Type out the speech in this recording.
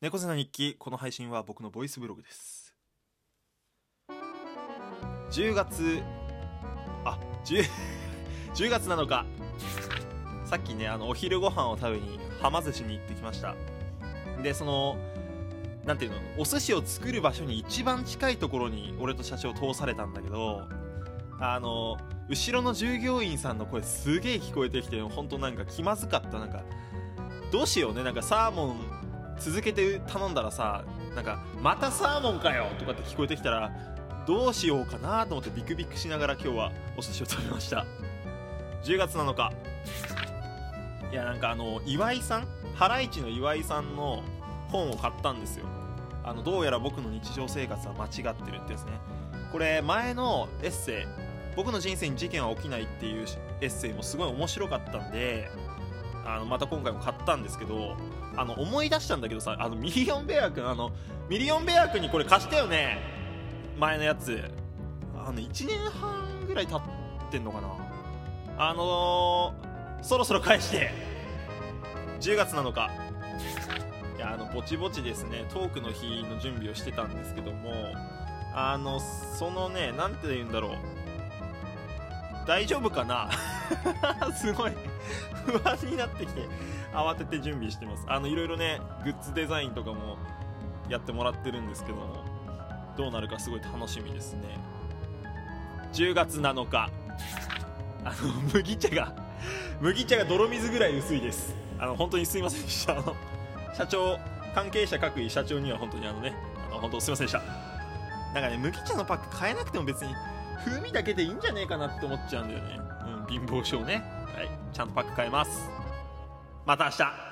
猫背の日記この配信は僕のボイスブログです。10月あ 10, 10 月7日さっきねあのお昼ご飯を食べにはま寿司に行ってきました。でそのなんていうのお寿司を作る場所に一番近いところに俺と社長通されたんだけどあの後ろの従業員さんの声すげえ聞こえてきて本当なんか気まずかった。なんかどうしようね。なんかサーモン続けて頼んだらさなんかまたサーモンかよとかって聞こえてきたらどうしようかなと思ってビクビクしながら今日はお寿司を食べました。10月7日。いやなんかあの岩井さん？ハライチの岩井さんの本を買ったんですよ。あのどうやら僕の日常生活は間違ってるってやつね。これ前のエッセイ。僕の人生に事件は起きないっていうエッセイもすごい面白かったんであのまた今回も買ったんですけどあの思い出したんだけどさあのミリオンベア君あのミリオンベア君にこれ貸したよね。前のやつ。あの1年半ぐらい経ってんのかな。あのー、そろそろ返して。10月7日いやあのぼちぼちですね。トークの日の準備をしてたんですけども。あのそのね何て言うんだろう。大丈夫かな。すごい。不安になってきて慌てて準備してます。あのいろいろねグッズデザインとかもやってもらってるんですけどもどうなるかすごい楽しみですね。10月7日。あの麦茶が麦茶が泥水ぐらい薄いです。あの本当にすいませんでした。あの社長関係者各位社長には本当にあのねあの本当すいませんでした。なんかね麦茶のパック変えなくても別に風味だけでいいんじゃねえかなって思っちゃうんだよね。うん貧乏症ね。はいちゃんとパック変えます。また明日。